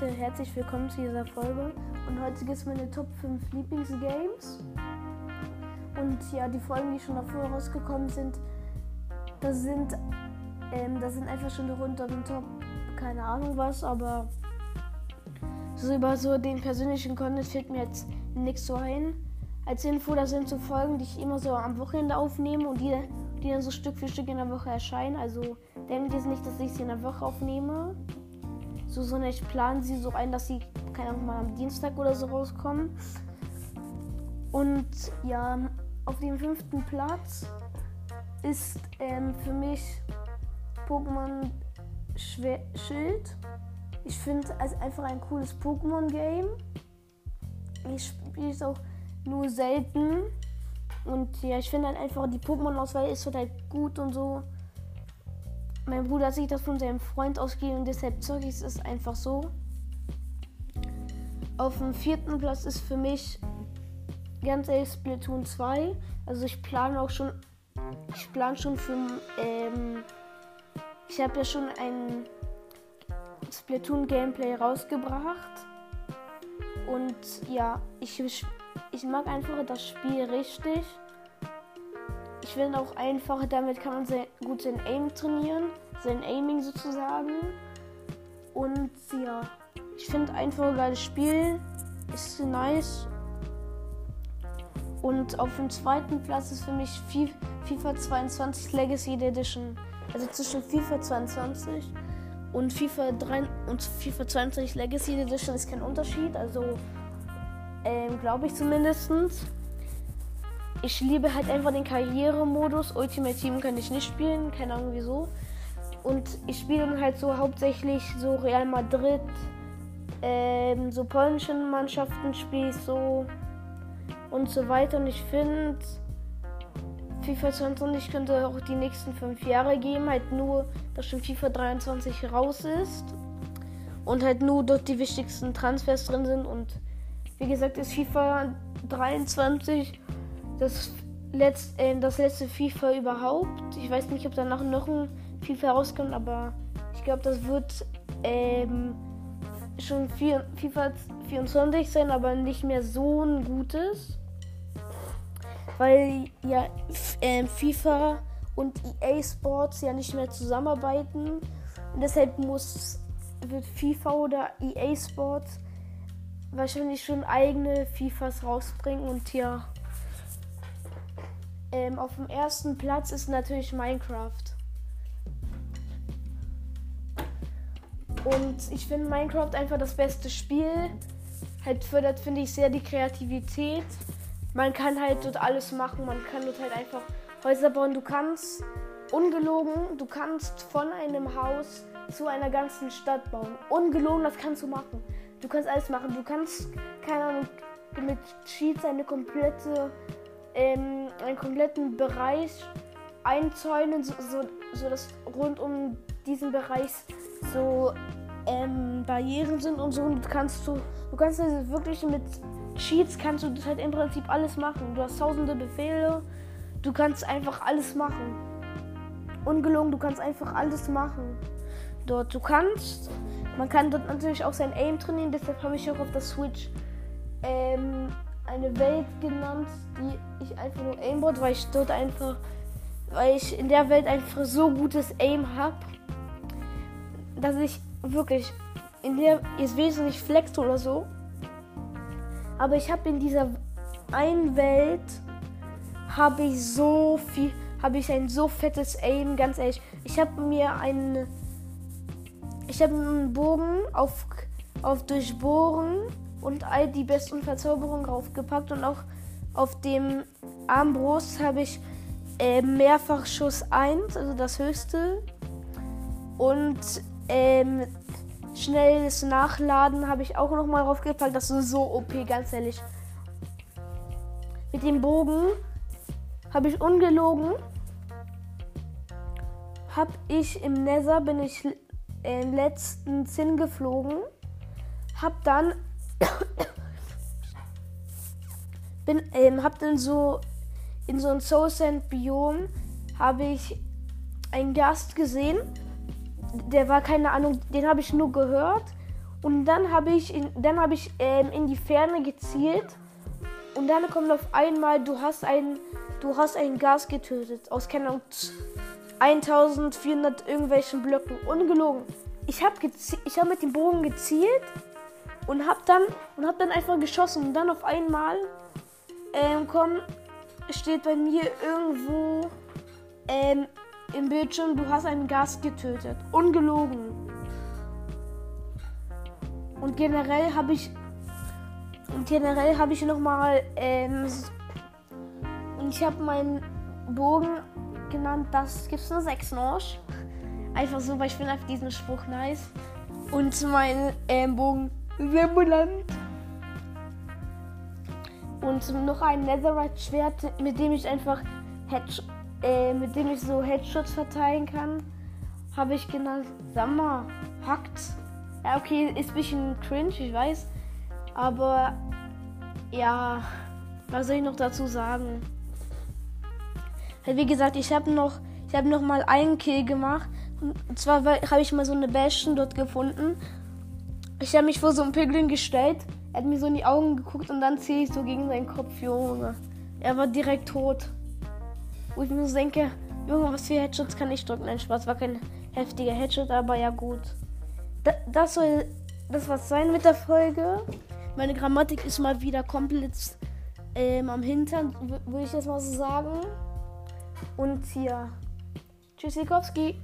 Leute, herzlich willkommen zu dieser Folge. Und heute gibt es meine Top 5 Lieblingsgames. Und ja, die Folgen, die schon davor rausgekommen sind, das sind, ähm, das sind einfach schon rund um den Top, keine Ahnung was, aber so über so den persönlichen Content fällt mir jetzt nichts so ein. Als Info, das sind so Folgen, die ich immer so am Wochenende aufnehme und die, die dann so Stück für Stück in der Woche erscheinen. Also denkt jetzt nicht, dass ich sie in der Woche aufnehme so, sondern ich plane sie so ein, dass sie, keine Ahnung, mal am Dienstag oder so rauskommen. Und ja, auf dem fünften Platz ist ähm, für mich Pokémon Schild. Ich finde es einfach ein cooles Pokémon-Game. Ich spiele es auch nur selten. Und ja, ich finde halt einfach, die Pokémon-Auswahl ist halt gut und so. Mein Bruder sich das von seinem Freund ausgegeben und deshalb zocke ich es einfach so. Auf dem vierten Platz ist für mich ganz ehrlich Splatoon 2. Also ich plane auch schon, ich plane schon für, ähm, ich habe ja schon ein Splatoon Gameplay rausgebracht. Und ja, ich, ich mag einfach das Spiel richtig. Ich finde auch einfach, damit kann man sehr gut sein Aim trainieren, sein Aiming sozusagen. Und ja, ich finde einfach ein geiles Spiel, ist nice. Und auf dem zweiten Platz ist für mich FIFA 22 Legacy Edition. Also zwischen FIFA 22 und FIFA 3 und FIFA 20 Legacy Edition ist kein Unterschied. Also ähm, glaube ich zumindestens ich liebe halt einfach den Karrieremodus. Ultimate Team kann ich nicht spielen, keine Ahnung wieso. Und ich spiele dann halt so hauptsächlich so Real Madrid, ähm, so polnischen Mannschaften spiele ich so und so weiter. Und ich finde, FIFA 22 könnte auch die nächsten fünf Jahre geben, halt nur, dass schon FIFA 23 raus ist und halt nur dort die wichtigsten Transfers drin sind. Und wie gesagt, ist FIFA 23 das, letzt, äh, das letzte FIFA überhaupt. Ich weiß nicht, ob danach noch ein FIFA rauskommt, aber ich glaube, das wird ähm, schon vier, FIFA 24 sein, aber nicht mehr so ein gutes. Weil ja äh, FIFA und EA Sports ja nicht mehr zusammenarbeiten. Und deshalb muss wird FIFA oder EA Sports wahrscheinlich schon eigene FIFAs rausbringen und ja. Ähm, auf dem ersten Platz ist natürlich Minecraft. Und ich finde Minecraft einfach das beste Spiel. Halt fördert, finde ich, sehr die Kreativität. Man kann halt dort alles machen. Man kann dort halt einfach Häuser bauen. Du kannst, ungelogen, du kannst von einem Haus zu einer ganzen Stadt bauen. Ungelogen, das kannst du machen. Du kannst alles machen. Du kannst, keine Ahnung, mit Cheats eine komplette ähm, einen kompletten Bereich einzäunen, so, so, so dass rund um diesen Bereich so ähm, Barrieren sind und so. Und kannst du, du kannst also wirklich mit Cheats kannst du das halt im Prinzip alles machen. Du hast tausende Befehle, du kannst einfach alles machen. Ungelungen, du kannst einfach alles machen. Dort, du kannst, man kann dort natürlich auch sein Aim trainieren, deshalb habe ich auch auf der Switch ähm, eine Welt genannt, die ich einfach nur Aimbot, weil ich dort einfach, weil ich in der Welt einfach so gutes Aim habe, dass ich wirklich in der jetzt wesentlich flex oder so, aber ich habe in dieser einen Welt habe ich so viel, habe ich ein so fettes Aim, ganz ehrlich. Ich habe mir einen, ich habe einen Bogen auf auf Durchbohren und all die besten Verzauberungen draufgepackt und auch auf dem Armbrust habe ich äh, mehrfach Schuss 1, also das höchste. Und ähm, schnelles Nachladen habe ich auch noch mal draufgepackt. Das ist so OP, ganz ehrlich. Mit dem Bogen habe ich ungelogen. Habe ich im Nether bin ich äh, im letzten Zinn geflogen. Hab dann bin, ähm, hab dann so in so einem Soul Sand Biom habe ich einen Gast gesehen. Der war keine Ahnung, den habe ich nur gehört Und dann habe ich, in, dann habe ich ähm, in die Ferne gezielt. Und dann kommt auf einmal, du hast ein, du hast ein Gas getötet. Aus keine Ahnung, 1400 irgendwelchen Blöcken. Ungelogen. Ich habe ich hab mit dem Bogen gezielt und habe dann und hab dann einfach geschossen. Und dann auf einmal ähm, komm, steht bei mir irgendwo ähm, im Bildschirm, du hast einen Gast getötet. Ungelogen. Und generell habe ich und generell habe ich noch mal ähm, und ich habe meinen Bogen genannt, das gibt's nur sechs Norsch. Einfach so, weil ich finde einfach diesen Spruch nice. Und mein ähm, Bogen Simulant. Und noch ein Netherite-Schwert, mit dem ich einfach Head äh, mit dem ich so Headshots verteilen kann, habe ich genannt Sammer Hackt. Ja, okay, ist ein bisschen cringe, ich weiß. Aber ja, was soll ich noch dazu sagen? Wie gesagt, ich habe noch, ich habe noch mal einen Kill gemacht. Und zwar habe ich mal so eine Bastion dort gefunden. Ich habe mich vor so einem Piglin gestellt. Er hat mir so in die Augen geguckt und dann ziehe ich so gegen seinen Kopf, Junge. Er war direkt tot. Wo ich mir so denke, Junge, was für Headshots kann ich drücken? Nein, Spaß, war kein heftiger Headshot, aber ja gut. Da, das soll das was sein mit der Folge. Meine Grammatik ist mal wieder komplett ähm, am Hintern, würde ich jetzt mal so sagen. Und hier. Tschüssikowski.